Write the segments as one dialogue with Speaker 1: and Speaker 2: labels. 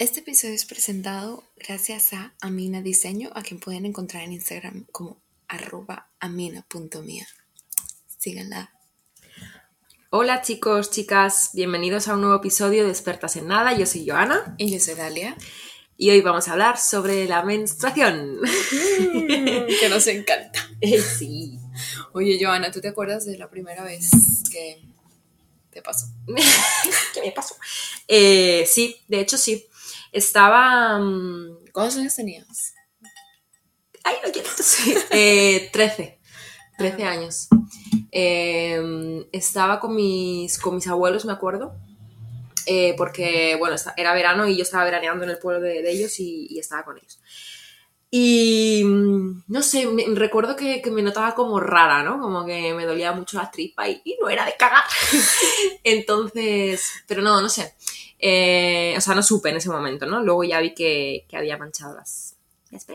Speaker 1: Este episodio es presentado gracias a Amina Diseño, a quien pueden encontrar en Instagram como arroba amina.mia. Síganla.
Speaker 2: Hola chicos, chicas, bienvenidos a un nuevo episodio de Expertas en Nada. Yo soy Joana.
Speaker 1: Y yo soy Dalia.
Speaker 2: Y hoy vamos a hablar sobre la menstruación.
Speaker 1: que nos encanta.
Speaker 2: sí.
Speaker 1: Oye, Joana, ¿tú te acuerdas de la primera vez que te pasó?
Speaker 2: ¿Qué me pasó? Eh, sí, de hecho sí. Estaba... mm,
Speaker 1: ¿Cuántos años tenías?
Speaker 2: Ay, no quiero. Sí. Eh, 13. 13 años. Eh, estaba con mis, con mis abuelos, me acuerdo. eh, porque, bueno, era verano y yo estaba veraneando en el pueblo de, de ellos y, y estaba con ellos. Y mm, no sé, me- recuerdo que, que me notaba como rara, ¿no? Como que me dolía mucho la tripa y, y no era de cagar. Entonces, pero no, no sé. Eh, o sea, no supe en ese momento, ¿no? Luego ya vi que, que había manchado las, las.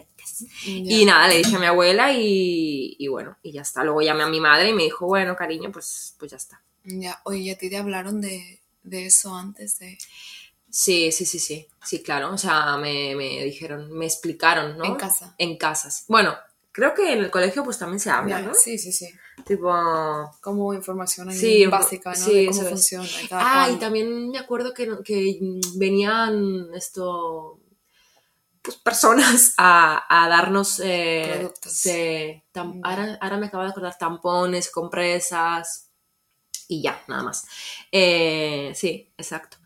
Speaker 2: Y nada, le dije a mi abuela y, y bueno, y ya está. Luego llamé a mi madre y me dijo, bueno, cariño, pues, pues ya está.
Speaker 1: Ya, oye, ¿y a ti te hablaron de, de eso antes de...
Speaker 2: Sí, sí, sí, sí, sí, claro. O sea, me, me dijeron, me explicaron, ¿no?
Speaker 1: En casa.
Speaker 2: En casas. Bueno, creo que en el colegio pues también se habla, ¿no?
Speaker 1: Sí, sí, sí.
Speaker 2: Tipo...
Speaker 1: Como información ahí
Speaker 2: Sí,
Speaker 1: básica, ¿no?
Speaker 2: sí,
Speaker 1: de cómo funciona.
Speaker 2: Ah, y también me acuerdo que, que mm, venían esto... Pues personas a, a darnos... eh,
Speaker 1: Productos.
Speaker 2: sí, tam-
Speaker 1: Ya.
Speaker 2: ahora, ahora me acabo de acordar tampones, compresas y ya, nada más. Eh, sí, exacto.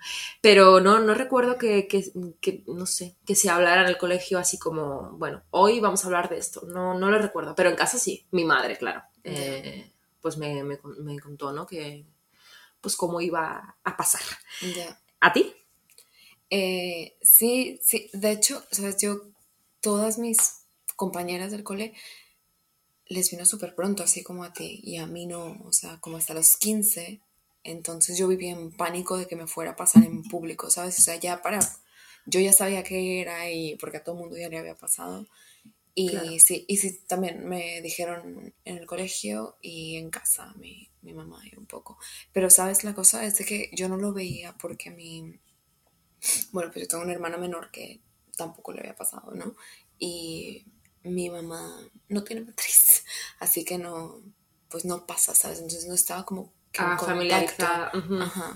Speaker 2: Pero no, no recuerdo que, que- que, no sé, que se hablara en el colegio así como, bueno, hoy vamos a hablar de esto. No, no lo recuerdo, pero en casa sí, mi madre, claro. Eh, pues me, me, me contó, ¿no? Que, pues cómo iba a pasar. ¿A ti?
Speaker 1: Eh, sí, sí, de hecho, sabes, yo, todas mis compañeras del cole les vino súper pronto, así como a ti, y a mí no, o sea, como hasta los 15, entonces yo vivía en pánico de que me fuera a pasar en público, ¿sabes? O sea, ya para, yo ya sabía qué era y porque a todo el mundo ya le había pasado. Y
Speaker 2: Claro.
Speaker 1: sí, y sí, también me dijeron en el colegio y en casa, mi, mi mamá y un poco. Pero, ¿sabes? La cosa es de que yo no lo veía porque mi, bueno, pues yo tengo una hermana menor que tampoco le había pasado, ¿no? Y mi mamá no tiene matriz, así que no, pues no pasa, ¿sabes? Entonces no estaba como que en
Speaker 2: Ah,
Speaker 1: contacto.
Speaker 2: familiarizada. ujú.
Speaker 1: Ajá.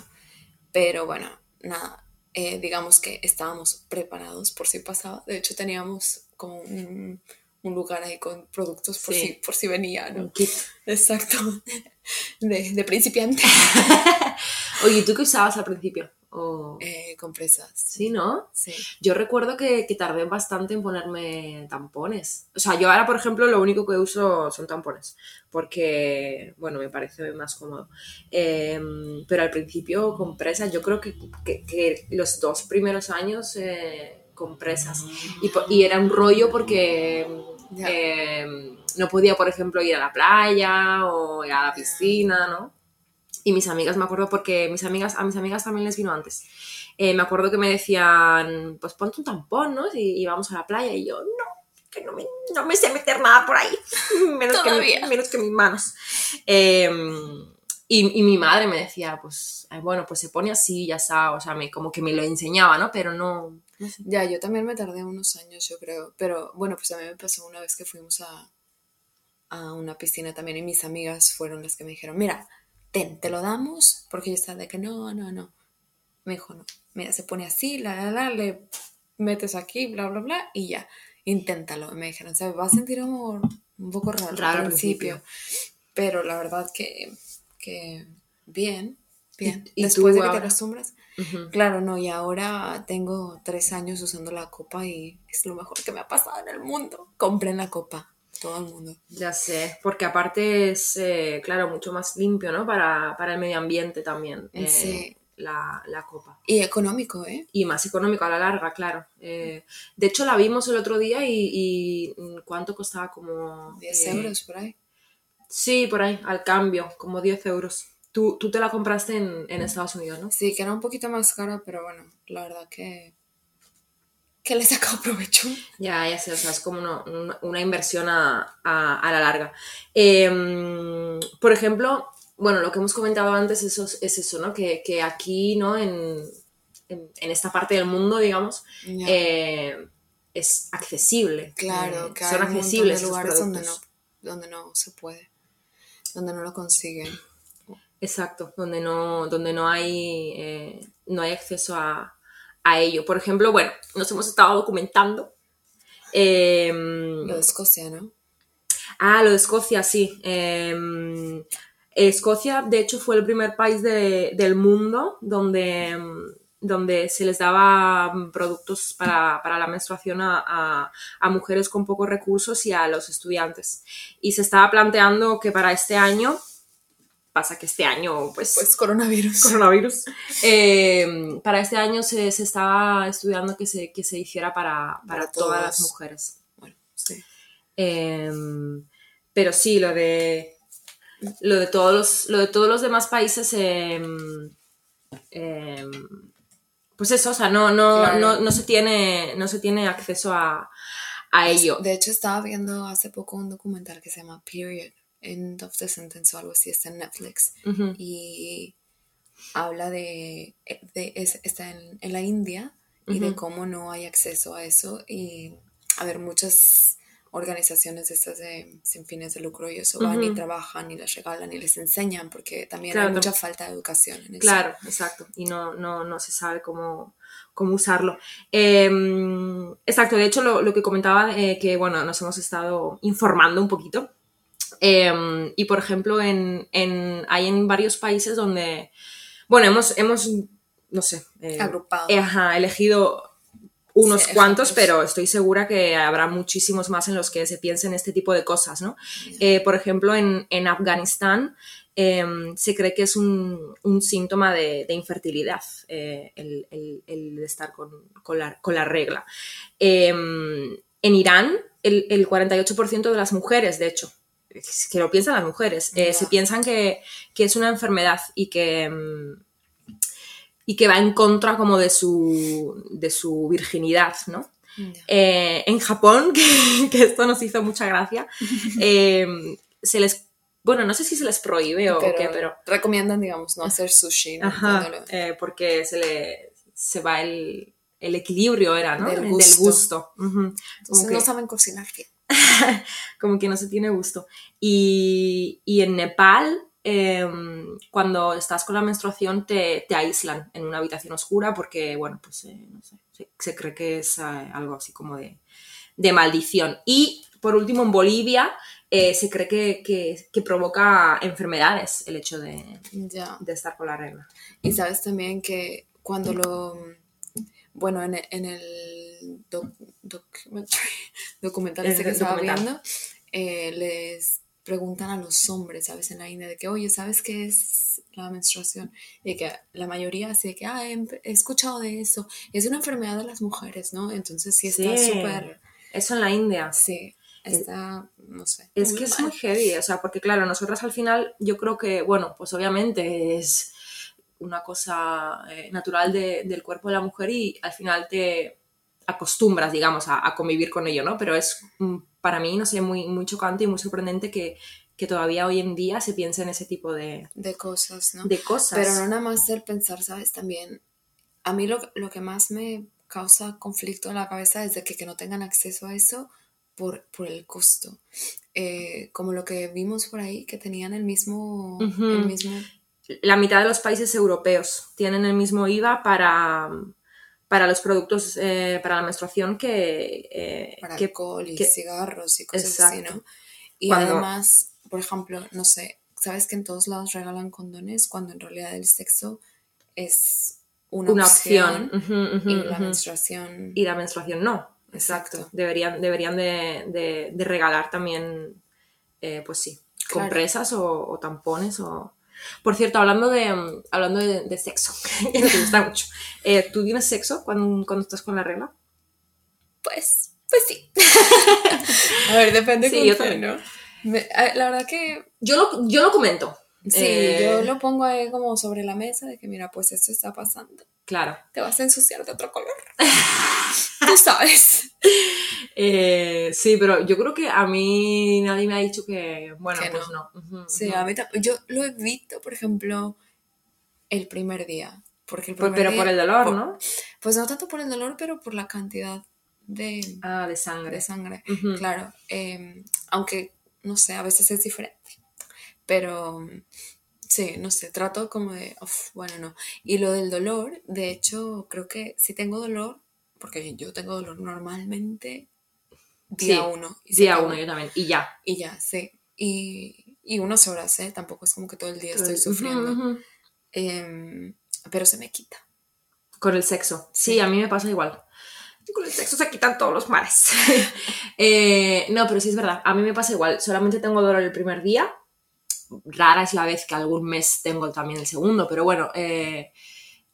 Speaker 1: Pero bueno, nada, eh, digamos que estábamos preparados por si pasaba. De hecho, teníamos como un, un lugar ahí con productos por,
Speaker 2: Sí.
Speaker 1: si, por si venía,
Speaker 2: Un
Speaker 1: ¿no?
Speaker 2: kit.
Speaker 1: Exacto. De, de principiante.
Speaker 2: Oye, ¿y ¿tú qué usabas al principio? O...
Speaker 1: Eh, compresas.
Speaker 2: Sí, ¿no?
Speaker 1: Sí.
Speaker 2: Yo recuerdo que, que tardé bastante en ponerme tampones. O sea, yo ahora, por ejemplo, lo único que uso son tampones. Porque, bueno, me parece más cómodo. Eh, pero al principio, compresas. Yo creo que, que- que los dos primeros años, eh, compresas. Y, era un rollo porque eh, no podía, por ejemplo, ir a la playa o ir a la piscina, ¿no? Y mis amigas, me acuerdo porque mis amigas, a mis amigas también les vino antes. Eh, me acuerdo que me decían, pues ponte un tampón, ¿no? Y, y vamos a la playa. Y yo, no, que no me, no me sé meter nada por ahí. Menos, que, mi- menos que mis manos. Eh, y, y mi madre me decía, pues, bueno, pues se pone así, ya está. O sea, me, como que me lo enseñaba, ¿no? Pero no, no sé.
Speaker 1: Ya, yo también me tardé unos años, yo creo. Pero bueno, pues a mí me pasó una vez que fuimos a, a una piscina también y mis amigas fueron las que me dijeron, mira, ten, te lo damos, porque yo estaba de que no, no, no. Me dijo, no, mira, se pone así, la, la, la, le metes aquí, bla, bla, bla, y ya, inténtalo. Y me dijeron, ¿sabes? Va a sentir amor un poco raro,
Speaker 2: Raro
Speaker 1: al
Speaker 2: al
Speaker 1: principio, pero la verdad que, que bien, bien.
Speaker 2: ¿Y- y
Speaker 1: Después de que te
Speaker 2: ahora? Ujú.
Speaker 1: Claro, no, y ahora tengo tres años usando la copa y es lo mejor que me ha pasado en el mundo. Compren la copa, todo el mundo.
Speaker 2: Ya sé, porque aparte es, eh, claro, mucho más limpio, ¿no? Para, para el medio ambiente también, eh,
Speaker 1: Sí.
Speaker 2: la, la copa.
Speaker 1: Y económico, ¿eh?
Speaker 2: Y más económico a la larga, claro. Eh, de hecho, la vimos el otro día y, y, mm, ¿cuánto costaba? Como...
Speaker 1: 10
Speaker 2: eh,
Speaker 1: euros por ahí.
Speaker 2: Sí, por ahí, al cambio, como 10 euros. Tú, tú te la compraste en, en Estados Unidos, ¿no?
Speaker 1: Sí, que era un poquito más cara, pero bueno, la verdad que... que le he sacado provecho.
Speaker 2: Ya, ya sé, o sea, es como una, una- una inversión a, a- a la larga. Eh, por ejemplo, bueno, lo que hemos comentado antes eso, es es eso, ¿no? Que, que aquí, ¿no? En, en, esta parte del mundo, digamos, eh, es accesible.
Speaker 1: claro,
Speaker 2: Eh,
Speaker 1: que
Speaker 2: son
Speaker 1: hay
Speaker 2: accesibles
Speaker 1: lugares donde no,
Speaker 2: productos.
Speaker 1: donde no se puede, donde no lo consiguen.
Speaker 2: Exacto, donde no, donde no hay, eh, no hay acceso a, a ello. Por ejemplo, bueno, nos hemos estado documentando. eh,
Speaker 1: Lo de Escocia, ¿no?
Speaker 2: Ah, lo de Escocia, sí. Eh, Escocia, de hecho, fue el primer país de- del mundo donde, mm, donde se les daba mm, productos para, para la menstruación a, a- a mujeres con pocos recursos y a los estudiantes. Y se estaba planteando que para este año, pasa que este año, pues,
Speaker 1: Pues coronavirus.
Speaker 2: coronavirus, eh, para este año se, se estaba estudiando que se, que se hiciera para, para
Speaker 1: Para
Speaker 2: todas
Speaker 1: todos.
Speaker 2: las mujeres.
Speaker 1: Bueno, sí.
Speaker 2: Em, pero sí, lo de lo de todos los, lo de todos los demás países, em, em, pues eso, o sea, no, no,
Speaker 1: Claro.
Speaker 2: no, no se tiene, no se tiene acceso a, a ello.
Speaker 1: De hecho, estaba viendo hace poco un documental que se llama Period, End of the Sentence o algo así, está en Netflix. Y habla de, de es- está en, en la India y de cómo no hay acceso a eso. Y a ver, muchas organizaciones estas de sin fines de lucro y eso van y trabajan y les regalan y les enseñan porque también
Speaker 2: Claro,
Speaker 1: hay mucha falta de educación en eso.
Speaker 2: Claro, exacto. Y no, no, no se sabe cómo, cómo usarlo. Em, exacto, de hecho, lo, lo que comentaba, eh, que bueno, nos hemos estado informando un poquito. Em, y por ejemplo, en, en- hay en varios países donde, bueno, hemos, hemos no sé, eh,
Speaker 1: Agrupado.
Speaker 2: eh, ajá, elegido unos
Speaker 1: Sí,
Speaker 2: cuantos, pero estoy segura que habrá muchísimos más en los que se piensen este tipo de cosas, ¿no? Eh, por ejemplo, en, en Afganistán em, se cree que es un, un síntoma de, de infertilidad eh, el, el- estar con, con la, con la regla. Em, en Irán, el, el 48% de las mujeres, de hecho, que lo piensan las mujeres, eh, se piensan que, que es una enfermedad y que, em, y que va en contra como de su, de su virginidad, ¿no? Eh, en Japón, que, que esto nos hizo mucha gracia, eh, se les, bueno, no sé si se les prohíbe o
Speaker 1: pero,
Speaker 2: qué, pero,
Speaker 1: recomiendan, digamos, no hacer sushi. ¿no?
Speaker 2: ajá, eh, porque se le, se va el, el equilibrio, era, ¿no?
Speaker 1: Del
Speaker 2: El
Speaker 1: gusto. Entonces
Speaker 2: Como que-
Speaker 1: no saben cocinar bien.
Speaker 2: como que no se tiene gusto. Y, y en Nepal, eh, cuando estás con la menstruación, te, te aíslan en una habitación oscura porque, bueno, pues eh, no sé, se, se cree que es eh, algo así como de, de maldición. Y por último, en Bolivia, eh, se cree que, que- que provoca enfermedades el hecho de,
Speaker 1: Ya.
Speaker 2: de estar con la regla.
Speaker 1: Y sabes también que cuando lo. Bueno, en, en el doc- documentary- documental
Speaker 2: En
Speaker 1: este que
Speaker 2: el
Speaker 1: estaba
Speaker 2: documental.
Speaker 1: viendo, les preguntan a los hombres, ¿sabes? En la India, de que, oye, ¿sabes qué es la menstruación? Y que la mayoría así de que, ah, he, he escuchado de eso. Es una enfermedad de las mujeres, ¿no? Entonces sí está
Speaker 2: Sí.
Speaker 1: súper.
Speaker 2: Eso en la India.
Speaker 1: Sí, está, no sé.
Speaker 2: Es que es
Speaker 1: mal.
Speaker 2: muy heavy, o sea, porque claro, nosotras al final yo creo que, bueno, pues obviamente es una cosa eh, natural de- del cuerpo de la mujer y al final te acostumbras, digamos, a, a convivir con ello, ¿no? Pero es mm, para mí, no sé, muy, muy chocante y muy sorprendente que, que todavía hoy en día se piense en ese tipo de,
Speaker 1: De cosas, ¿no?
Speaker 2: de cosas.
Speaker 1: Pero no nada más el pensar, ¿sabes? También, a mí lo, lo que más me causa conflicto en la cabeza es de que, que no tengan acceso a eso por, por el costo. Eh, como lo que vimos por ahí, que tenían el mismo...
Speaker 2: Ujú.
Speaker 1: el mismo
Speaker 2: la mitad de los países europeos tienen el mismo IVA para, para los productos eh, para la menstruación que... eh,
Speaker 1: para
Speaker 2: que-
Speaker 1: alcohol y
Speaker 2: que-
Speaker 1: cigarros y cosas
Speaker 2: Exacto.
Speaker 1: así, ¿no? Y
Speaker 2: Cuando-
Speaker 1: además, por ejemplo, no sé, ¿sabes que en todos lados regalan condones cuando en realidad el sexo es una,
Speaker 2: una
Speaker 1: opción, y la menstruación...
Speaker 2: Y la menstruación no. Exacto.
Speaker 1: Exacto.
Speaker 2: Deberían, deberían de, de- de regalar también, eh, pues sí,
Speaker 1: Claro.
Speaker 2: compresas o, o tampones o... Por cierto, hablando de, mm, hablando de, de sexo, que me gusta mucho. eh, ¿Tú tienes sexo cuando, cuando estás con la regla?
Speaker 1: Pues, pues sí. a ver, depende
Speaker 2: Sí,
Speaker 1: con
Speaker 2: yo también.
Speaker 1: ¿no? Me- a- la verdad que
Speaker 2: Yo lo, yo lo comento.
Speaker 1: sí,
Speaker 2: Eh,
Speaker 1: yo lo pongo ahí como sobre la mesa de que mira, pues esto está pasando.
Speaker 2: Claro.
Speaker 1: Te vas a ensuciar de otro color. Tú sabes.
Speaker 2: Eh, sí, pero yo creo que a mí nadie me ha dicho que, bueno,
Speaker 1: Que
Speaker 2: pues no.
Speaker 1: Sí, a mí yo lo evito, por ejemplo, el primer día. Porque el
Speaker 2: Pues,
Speaker 1: primer
Speaker 2: pero
Speaker 1: día-
Speaker 2: por el dolor,
Speaker 1: por-
Speaker 2: ¿no?
Speaker 1: Pues no tanto por el dolor, pero por la cantidad de,
Speaker 2: Ah, de sangre.
Speaker 1: de sangre. Claro, eh, aunque, no sé, a veces es diferente. Pero sí, no sé, trato como de, uf, bueno, no. Y lo del dolor, de hecho, creo que si tengo dolor, porque yo tengo dolor normalmente, día
Speaker 2: Sí,
Speaker 1: uno. y se
Speaker 2: Día uno, yo también. Y ya.
Speaker 1: Y ya, sí. Y, y unas horas, ¿eh? Tampoco es como que todo el día estoy sufriendo. Em, pero se me quita.
Speaker 2: Con el sexo. Sí,
Speaker 1: Sí.
Speaker 2: a mí me pasa igual. Con el sexo se quitan todos los males. Eh, no, pero sí es verdad. A mí me pasa igual. Solamente tengo dolor el primer día. Rara es la vez que algún mes tengo también el segundo, pero bueno. eh,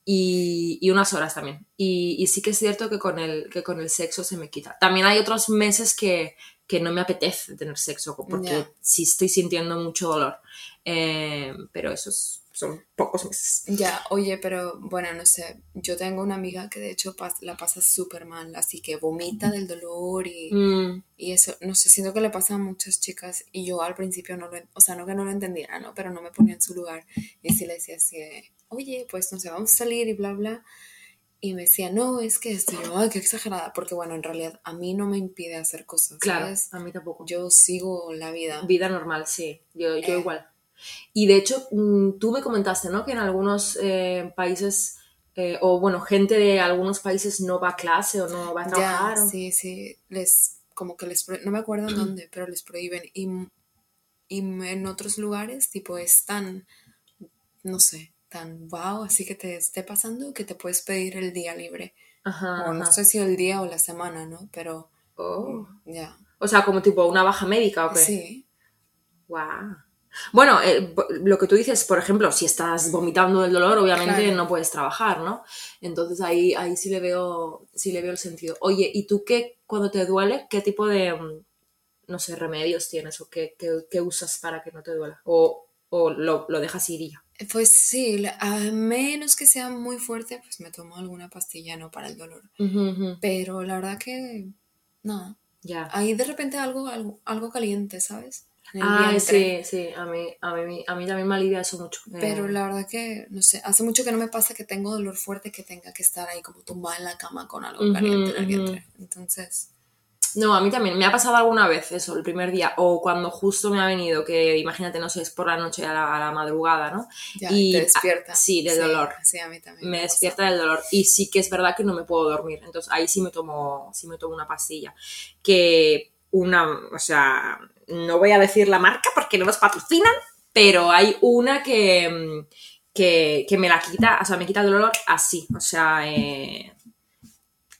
Speaker 2: y, y unas horas también. Y, y sí que es cierto que con, el, que con el sexo se me quita. También hay otros meses que, que no me apetece tener sexo porque
Speaker 1: Ya.
Speaker 2: sí estoy sintiendo mucho dolor. Eh, pero esos son pocos meses.
Speaker 1: Ya, oye, pero bueno, no sé. Yo tengo una amiga que de hecho pas- la pasa súper mal, así que vomita del dolor y,
Speaker 2: Mm,
Speaker 1: y eso, no sé, siento que le pasa a muchas chicas y yo al principio no lo, o sea, no que no lo entendiera, ¿no? Pero no me ponía en su lugar y sí le decía así, oye, pues no sé, vamos a salir y bla, bla. Y me decía, no, es que esto, yo, ay, qué exagerada, porque bueno, en realidad a mí no me impide hacer cosas,
Speaker 2: claro,
Speaker 1: ¿sabes?
Speaker 2: a mí tampoco.
Speaker 1: Yo sigo la vida.
Speaker 2: Vida normal, sí. Yo, yo
Speaker 1: Eh.
Speaker 2: igual. Y de hecho, mm, tú me comentaste, ¿no? Que en algunos eh, países, eh, o bueno, gente de algunos países no va a clase o no va a
Speaker 1: Ya,
Speaker 2: trabajar. o-
Speaker 1: sí, sí, les, como que les, no me acuerdo en dónde, pero les prohíben. Y, y en otros lugares, tipo, es tan, no sé, tan wow, así que te esté pasando que te puedes pedir el día libre.
Speaker 2: Ajá,
Speaker 1: O no
Speaker 2: ajá.
Speaker 1: sé si el día o la semana, ¿no? Pero
Speaker 2: Oh.
Speaker 1: ya.
Speaker 2: O sea, como tipo una baja médica o qué.
Speaker 1: Sí,
Speaker 2: Guau. Bueno, eh, lo que tú dices, por ejemplo, si estás vomitando del dolor, obviamente
Speaker 1: Claro.
Speaker 2: no puedes trabajar, ¿no? Entonces ahí, ahí sí le veo, sí le veo el sentido. Oye, ¿y tú qué, cuando te duele, qué tipo de, mm, no sé, remedios tienes o qué, qué- qué usas para que no te duela? O, o lo, lo dejas ir y ya.
Speaker 1: Pues sí, a menos que sea muy fuerte, pues me tomo alguna pastilla, ¿no? Para el dolor. Pero la verdad que, nada.
Speaker 2: Ya.
Speaker 1: Ahí de repente algo, algo, algo caliente, ¿sabes? Vientre.
Speaker 2: sí, sí, a mí, a, mí, a mí también me alivia eso mucho.
Speaker 1: Pero la verdad que, no sé, hace mucho que no me pasa que tengo dolor fuerte que tenga que estar ahí como tumbada en la cama con algo caliente en el vientre. Entonces,
Speaker 2: No, a mí también. Me ha pasado alguna vez eso, el primer día. O cuando justo me ha venido, que imagínate, no sé, es por la noche a la, a la madrugada, ¿no?
Speaker 1: ya
Speaker 2: Y-
Speaker 1: te despierta.
Speaker 2: sí, del dolor.
Speaker 1: Sí, a mí también.
Speaker 2: Me despierta del dolor. Y sí que es verdad que no me puedo dormir. Entonces ahí sí me tomo, sí me tomo una pastilla. Que una, o sea, no voy a decir la marca porque no nos patrocinan, pero hay una que, que, que me la quita, o sea, me quita el dolor así, o sea, eh,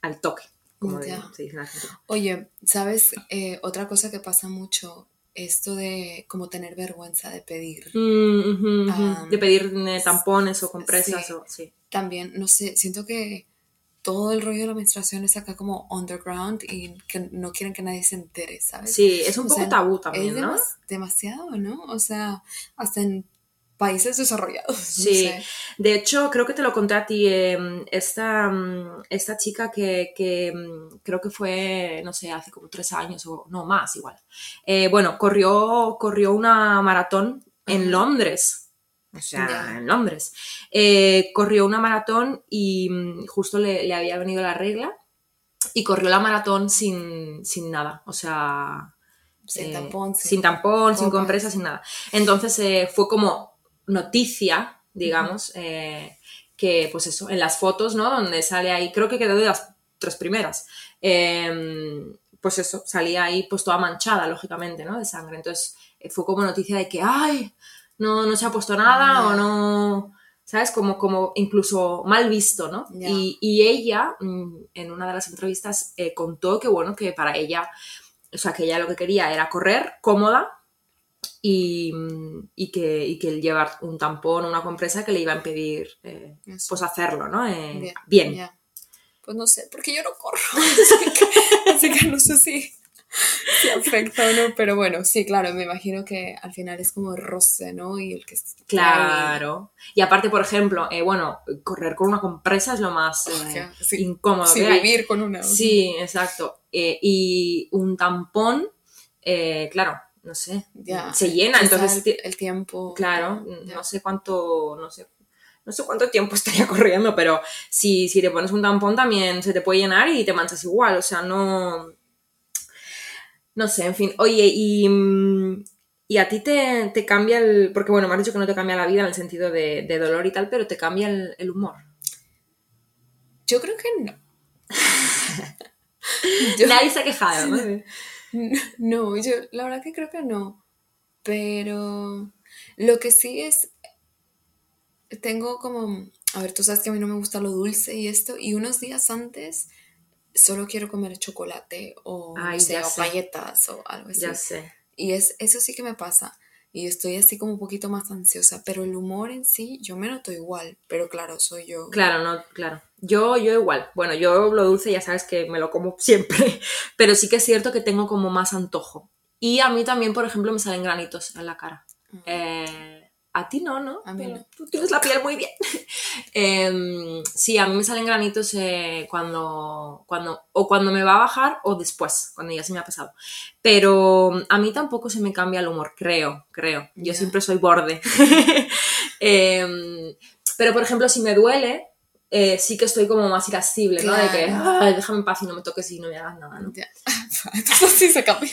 Speaker 2: al toque, como de-
Speaker 1: Ya.
Speaker 2: se dice en Argentina.
Speaker 1: Oye, ¿sabes? Eh, otra cosa que pasa mucho, esto de como tener vergüenza de pedir.
Speaker 2: Mm, de pedir eh, tampones o compresas
Speaker 1: sí.
Speaker 2: o sí.
Speaker 1: También, no sé, siento que todo el rollo de la menstruación es acá como underground y que no quieren que nadie se entere, ¿sabes?
Speaker 2: Sí, es un
Speaker 1: O
Speaker 2: poco
Speaker 1: sea,
Speaker 2: tabú
Speaker 1: es
Speaker 2: también, ¿no?
Speaker 1: demas- demasiado, ¿no? O sea, hasta en países desarrollados. no
Speaker 2: Sí.
Speaker 1: sé.
Speaker 2: De hecho, creo que te lo conté a ti, eh, esta, mm, esta chica que, que, mm, creo que fue, no sé, hace como tres años o no más igual. Eh, bueno, corrió, corrió una maratón en. Londres. O sea, en Londres. Eh, corrió una maratón y mm, justo le, le había venido la regla y corrió la maratón sin, sin nada. O sea,
Speaker 1: Sin
Speaker 2: eh,
Speaker 1: tampón, sin
Speaker 2: sin tampón, sin
Speaker 1: copas.
Speaker 2: compresa, sin nada. Entonces eh, fue como noticia, digamos, eh, que pues eso, en las fotos, ¿no? Donde sale ahí, creo que quedó de las tres primeras. eh, pues eso, salía ahí pues toda manchada, lógicamente, ¿no? De sangre. Entonces eh, fue como noticia de que, ay, no, no se ha puesto nada o no... ¿Sabes? Como, como incluso mal visto, ¿no? Y ella, mm, en una de las entrevistas, eh, contó que, bueno, que para ella o sea, que ella lo que quería era correr cómoda y, y que, y que el llevar un tampón o una compresa que le iba a impedir eh, pues hacerlo, ¿no? Eh,
Speaker 1: Bien. Pues no sé, porque yo no corro. así, que, así que no sé si, si afecta o no. Pero bueno, sí, claro, me imagino que al final es como roce, ¿no? Y el que
Speaker 2: Claro. Y aparte, por ejemplo, eh, bueno, correr con una compresa es lo más
Speaker 1: sí.
Speaker 2: incómodo
Speaker 1: Sí,
Speaker 2: que hay.
Speaker 1: vivir con una.
Speaker 2: Sí, exacto. Y un tampón, claro, no sé,
Speaker 1: Ya,
Speaker 2: se llena, entonces,
Speaker 1: el,
Speaker 2: ti-
Speaker 1: el tiempo.
Speaker 2: claro,
Speaker 1: ya.
Speaker 2: no sé cuánto, no sé, no sé cuánto tiempo estaría corriendo, pero si, si te pones un tampón también se te puede llenar y te manchas igual, o sea, no... No sé, en fin. Oye, y, y a ti te, te cambia el... Porque bueno, me has dicho que no te cambia la vida en el sentido de, de dolor y tal, pero te cambia el, el humor.
Speaker 1: Yo creo que no.
Speaker 2: Nadie se ha quejado, ¿no?
Speaker 1: No, yo la verdad que creo que no. Pero lo que sí es, tengo como, a ver, tú sabes que a mí no me gusta lo dulce y esto, y unos días antes solo quiero comer chocolate o,
Speaker 2: Ay,
Speaker 1: no sé, o galletas o algo así.
Speaker 2: Ya sé.
Speaker 1: Y es, eso sí que me pasa. Y estoy así como un poquito más ansiosa, pero el humor en sí, yo me noto igual, pero claro, soy yo.
Speaker 2: Claro, no, claro. Yo, yo igual. Bueno, yo lo dulce ya sabes que me lo como siempre, pero sí que es cierto que tengo como más antojo. Y a mí también, por ejemplo, me salen granitos en la cara. Eh, a ti no, ¿no?
Speaker 1: A mí
Speaker 2: Pero
Speaker 1: no.
Speaker 2: Tú tienes la piel muy bien. Em, sí, a mí me salen granitos eh, cuando, cuando, o cuando me va a bajar o después, cuando ya se me ha pasado. Pero a mí tampoco se me cambia el humor, creo, creo. Yo siempre soy borde. Em, pero, por ejemplo, si me duele, eh, sí que estoy como más irascible, ¿no? De que,
Speaker 1: Claro.
Speaker 2: "Ay, déjame en paz y no me toques y no me hagas nada, ¿no?
Speaker 1: Entonces sí se cambia.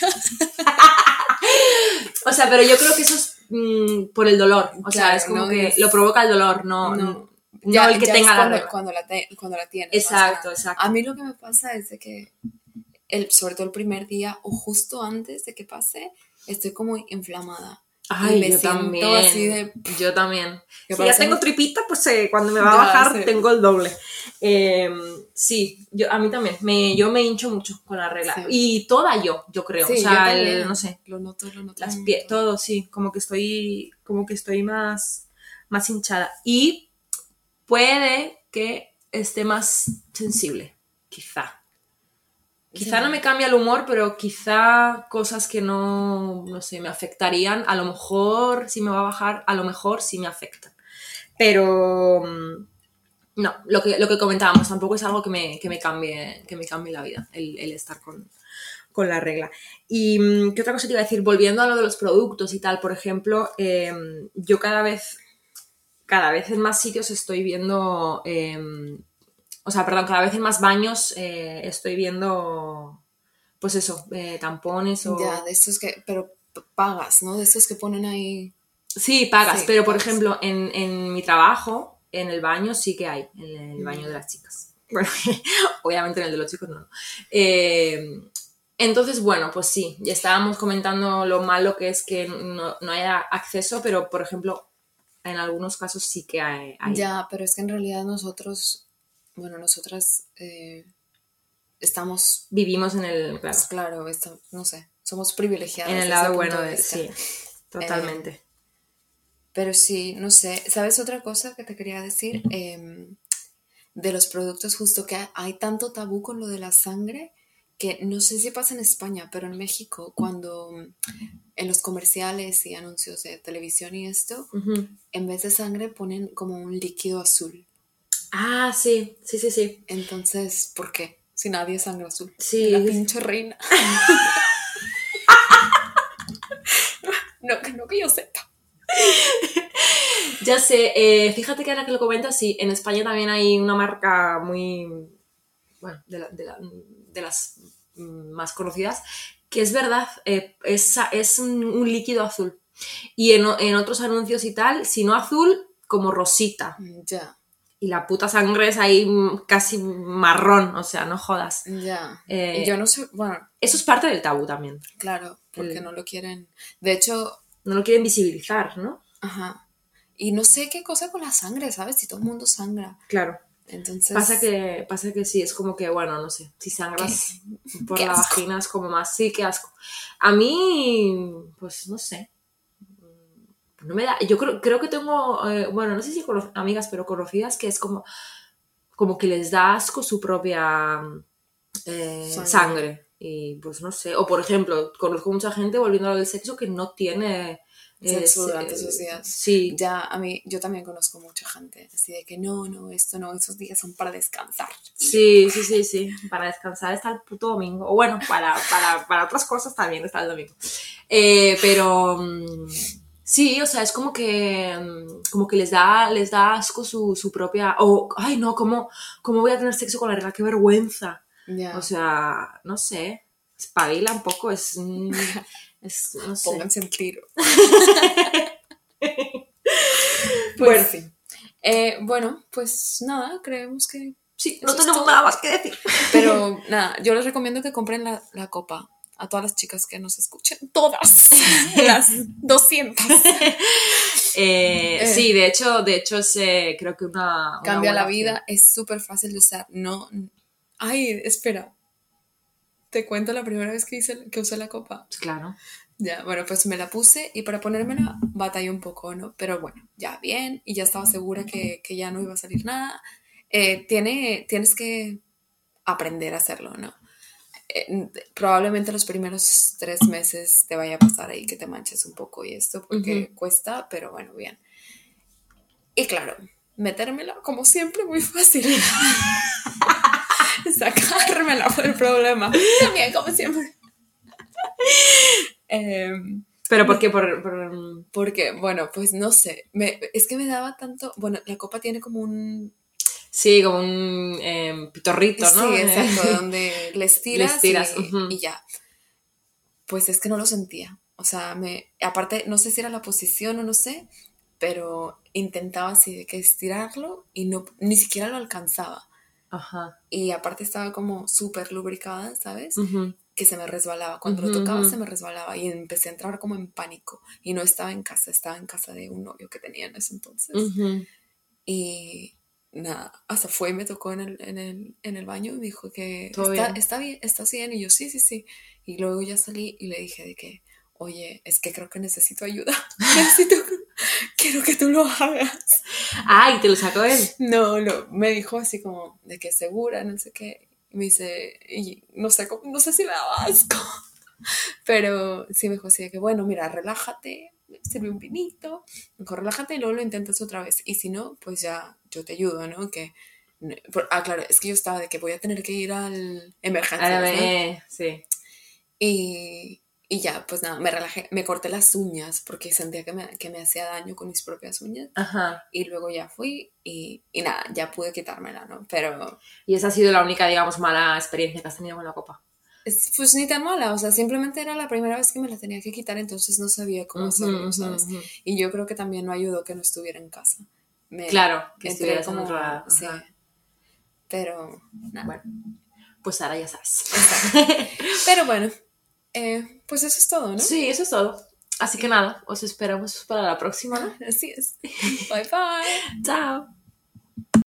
Speaker 2: O sea, pero yo creo que eso es mm, por el dolor. O sea, es como
Speaker 1: no
Speaker 2: que
Speaker 1: es-
Speaker 2: lo provoca el dolor, no,
Speaker 1: No.
Speaker 2: el que
Speaker 1: ya
Speaker 2: tenga
Speaker 1: es cuando, cuando la, te- cuando la tienes.
Speaker 2: Exacto, exacto.
Speaker 1: A mí lo que me pasa es de que, el, sobre todo el primer día o justo antes de que pase, estoy como inflamada.
Speaker 2: Ay,
Speaker 1: me
Speaker 2: yo
Speaker 1: siento
Speaker 2: también.
Speaker 1: así de-
Speaker 2: Yo también. Si ya tengo tripita, pues eh, cuando me va a bajar tengo el doble. Eh, sí, yo, a mí también. Me, yo me hincho mucho con la regla.
Speaker 1: Sí.
Speaker 2: Y toda yo, yo creo.
Speaker 1: Sí,
Speaker 2: o
Speaker 1: yo
Speaker 2: sea, el- no sé,
Speaker 1: Lo noto, lo noto.
Speaker 2: las pie- todo, sí. Como que estoy, como que estoy más, más hinchada. Y puede que esté más sensible, quizá. Quizá no me cambia el humor, pero quizá cosas que no, no sé, me afectarían, a lo mejor si me va a bajar, a lo mejor sí me afectan. Pero mm, no, lo que, lo que comentábamos, tampoco es algo que me, que me, cambie, que me cambie la vida, el, el estar con, con la regla. Y mm, qué otra cosa te iba a decir, volviendo a lo de los productos y tal, por ejemplo, em, yo cada vez, cada vez en más sitios estoy viendo, em, o sea, perdón, cada vez en más baños eh, estoy viendo, pues eso, eh, tampones o...
Speaker 1: Ya, de estos que, pero pagas, ¿no? De estos que ponen ahí.
Speaker 2: Sí, pagas,
Speaker 1: Sí,
Speaker 2: pero por ejemplo, en, en mi trabajo, en el baño sí que hay, en el baño de las chicas. Bueno, obviamente en el de los chicos no. Eh, entonces, bueno, pues sí, ya estábamos comentando lo malo que es que no, no haya acceso, pero por ejemplo, en algunos casos sí que hay. hay.
Speaker 1: Ya, pero es que en realidad nosotros, bueno, nosotras eh, estamos,
Speaker 2: Vivimos en el, claro,
Speaker 1: claro, esto- no sé, somos privilegiadas.
Speaker 2: en el lado bueno de, sí, totalmente.
Speaker 1: Pero sí, no sé, ¿sabes otra cosa que te quería decir? Em, de los productos, justo que hay tanto tabú con lo de la sangre, que no sé si pasa en España, pero en México, cuando mm, en los comerciales y anuncios de televisión y esto, en vez de sangre ponen como un líquido azul.
Speaker 2: Ah, sí, sí, sí, sí.
Speaker 1: Entonces, ¿por qué? Si nadie es sangre azul.
Speaker 2: Sí.
Speaker 1: La pinche reina. no, que no que yo sepa.
Speaker 2: Ya sé, eh, fíjate que ahora que lo comentas, sí, en España también hay una marca muy, bueno, de, la- de la- de las más conocidas, que es verdad, eh, es, es un, un líquido azul. Y en, en otros anuncios y tal, si no azul, como rosita.
Speaker 1: Mm, Ya,
Speaker 2: Y la puta sangre es ahí casi marrón, o sea, no jodas.
Speaker 1: ya.
Speaker 2: Eh,
Speaker 1: yo no sé, bueno,
Speaker 2: Eso es parte del tabú también.
Speaker 1: claro, porque
Speaker 2: El-
Speaker 1: no lo quieren. De hecho,
Speaker 2: No lo quieren visibilizar, ¿no?
Speaker 1: ajá. Y no sé qué cosa con la sangre, ¿sabes? Si todo el mundo sangra.
Speaker 2: Claro.
Speaker 1: Entonces.
Speaker 2: Pasa que, pasa que sí, es como que, bueno, no sé, si sangras por
Speaker 1: Qué
Speaker 2: la
Speaker 1: asco.
Speaker 2: vagina es como más, sí, qué asco. A mí, pues no sé. No me da, yo creo, creo que tengo, eh, bueno, no sé si cono- amigas, pero conocidas que es como, como que les da asco su propia eh,
Speaker 1: Sangre.
Speaker 2: sangre. Y pues no sé, o por ejemplo, conozco mucha gente volviendo a lo del sexo que no tiene...
Speaker 1: Sexo
Speaker 2: eh,
Speaker 1: durante esos días.
Speaker 2: Sí,
Speaker 1: Ya, a mí, yo también conozco mucha gente así de que no, no, esto no, esos días son para descansar.
Speaker 2: Sí, sí, sí, sí. Para descansar está el puto domingo. O bueno, para, para, para otras cosas también está el domingo. Eh, pero, mm, Sí, o sea, es como que, mm, como que les da, les da asco su, su propia... O, ay, no, ¿cómo, ¿cómo voy a tener sexo con la regla? ¡Qué vergüenza!
Speaker 1: Ya.
Speaker 2: O sea, no sé, espabila un poco, es... mm, es no sé.
Speaker 1: Pónganse en tiro. pues
Speaker 2: Bueno.
Speaker 1: sí. Eh, bueno, pues nada, creemos que.
Speaker 2: Sí, no tenemos nada más que decir.
Speaker 1: Pero nada, yo les recomiendo que compren la, la copa a todas las chicas que nos escuchen. Todas. las 200.
Speaker 2: Eh,
Speaker 1: Eh.
Speaker 2: Sí, de hecho, de hecho es eh, creo que una...
Speaker 1: Cambia la vida, es súper fácil de usar. No. Ay, espera. Te cuento la primera vez que, hice, que usé la copa.
Speaker 2: Claro.
Speaker 1: Ya, bueno, pues me la puse y para ponérmela batallé un poco, ¿no? Pero bueno, ya bien y ya estaba segura que, que ya no iba a salir nada. Eh, tiene, tienes que aprender a hacerlo, ¿no? Eh, probablemente los primeros tres meses te vaya a pasar ahí que te manches un poco y esto porque cuesta, pero bueno, bien. Y claro, metérmela como siempre muy fácil. Sacármela fue el problema. También como siempre. Em,
Speaker 2: Pero ¿por qué? Por, por-
Speaker 1: porque, bueno, pues no sé, me, es que me daba tanto, bueno, la copa tiene como un...
Speaker 2: Sí, como un eh, pitorrito, ¿no?
Speaker 1: Sí,
Speaker 2: Eh,
Speaker 1: exacto, donde les tiras,
Speaker 2: Les tiras,
Speaker 1: y, ya. Pues es que no lo sentía, o sea, me, aparte, no sé si era la posición o no sé, pero intentaba así de que estirarlo y no, ni siquiera lo alcanzaba.
Speaker 2: Ajá.
Speaker 1: Y aparte estaba como súper lubricada, ¿sabes? Que se me resbalaba. Cuando lo tocaba se me resbalaba y empecé a entrar como en pánico. Y no estaba en casa, estaba en casa de un novio que tenía en ese entonces. Y nada, hasta fue y me tocó en el, en el, en el baño y me dijo que
Speaker 2: ¿Todo
Speaker 1: está,
Speaker 2: bien?
Speaker 1: está bien, estás bien. Y yo, sí, sí, sí. Y luego ya salí y le dije de que, oye, es que creo que necesito ayuda. necesito, quiero que tú lo hagas.
Speaker 2: Ah, y te lo sacó él.
Speaker 1: No, no, me dijo así como de que segura, no sé qué. Y me dice, y no sé, cómo- no sé si me daba asco. Pero sí me dijo así de que, bueno, mira, relájate, sirve un vinito, mejor relájate y luego lo intentas otra vez. Y si no, pues ya yo te ayudo, ¿no? Que, ah, claro, es que yo estaba de que voy a tener que ir al emergencias,
Speaker 2: Ahora
Speaker 1: ¿no?
Speaker 2: Sí.
Speaker 1: Y, y ya, pues nada, me relajé, me corté las uñas porque sentía que me, que me hacía daño con mis propias uñas.
Speaker 2: Ajá.
Speaker 1: Y luego ya fui y, y nada, ya pude quitármela, ¿no? Pero
Speaker 2: Y esa ha sido la única, digamos, mala experiencia que has tenido con la copa.
Speaker 1: Es- pues ni tan mala, o sea, simplemente era la primera vez que me la tenía que quitar, entonces no sabía cómo hacerlo, ¿sabes? Y yo creo que también no ayudó que no estuviera en casa. Me-
Speaker 2: Claro, que
Speaker 1: entré
Speaker 2: estuvieras en otro lado.
Speaker 1: Sí. Pero, nada.
Speaker 2: Bueno, pues ahora ya sabes.
Speaker 1: Pero bueno, eh, pues eso es todo, ¿no?
Speaker 2: Sí, eso es todo. Así que nada, os esperamos para la próxima, ¿no?
Speaker 1: Así es. Bye bye.
Speaker 2: Chao.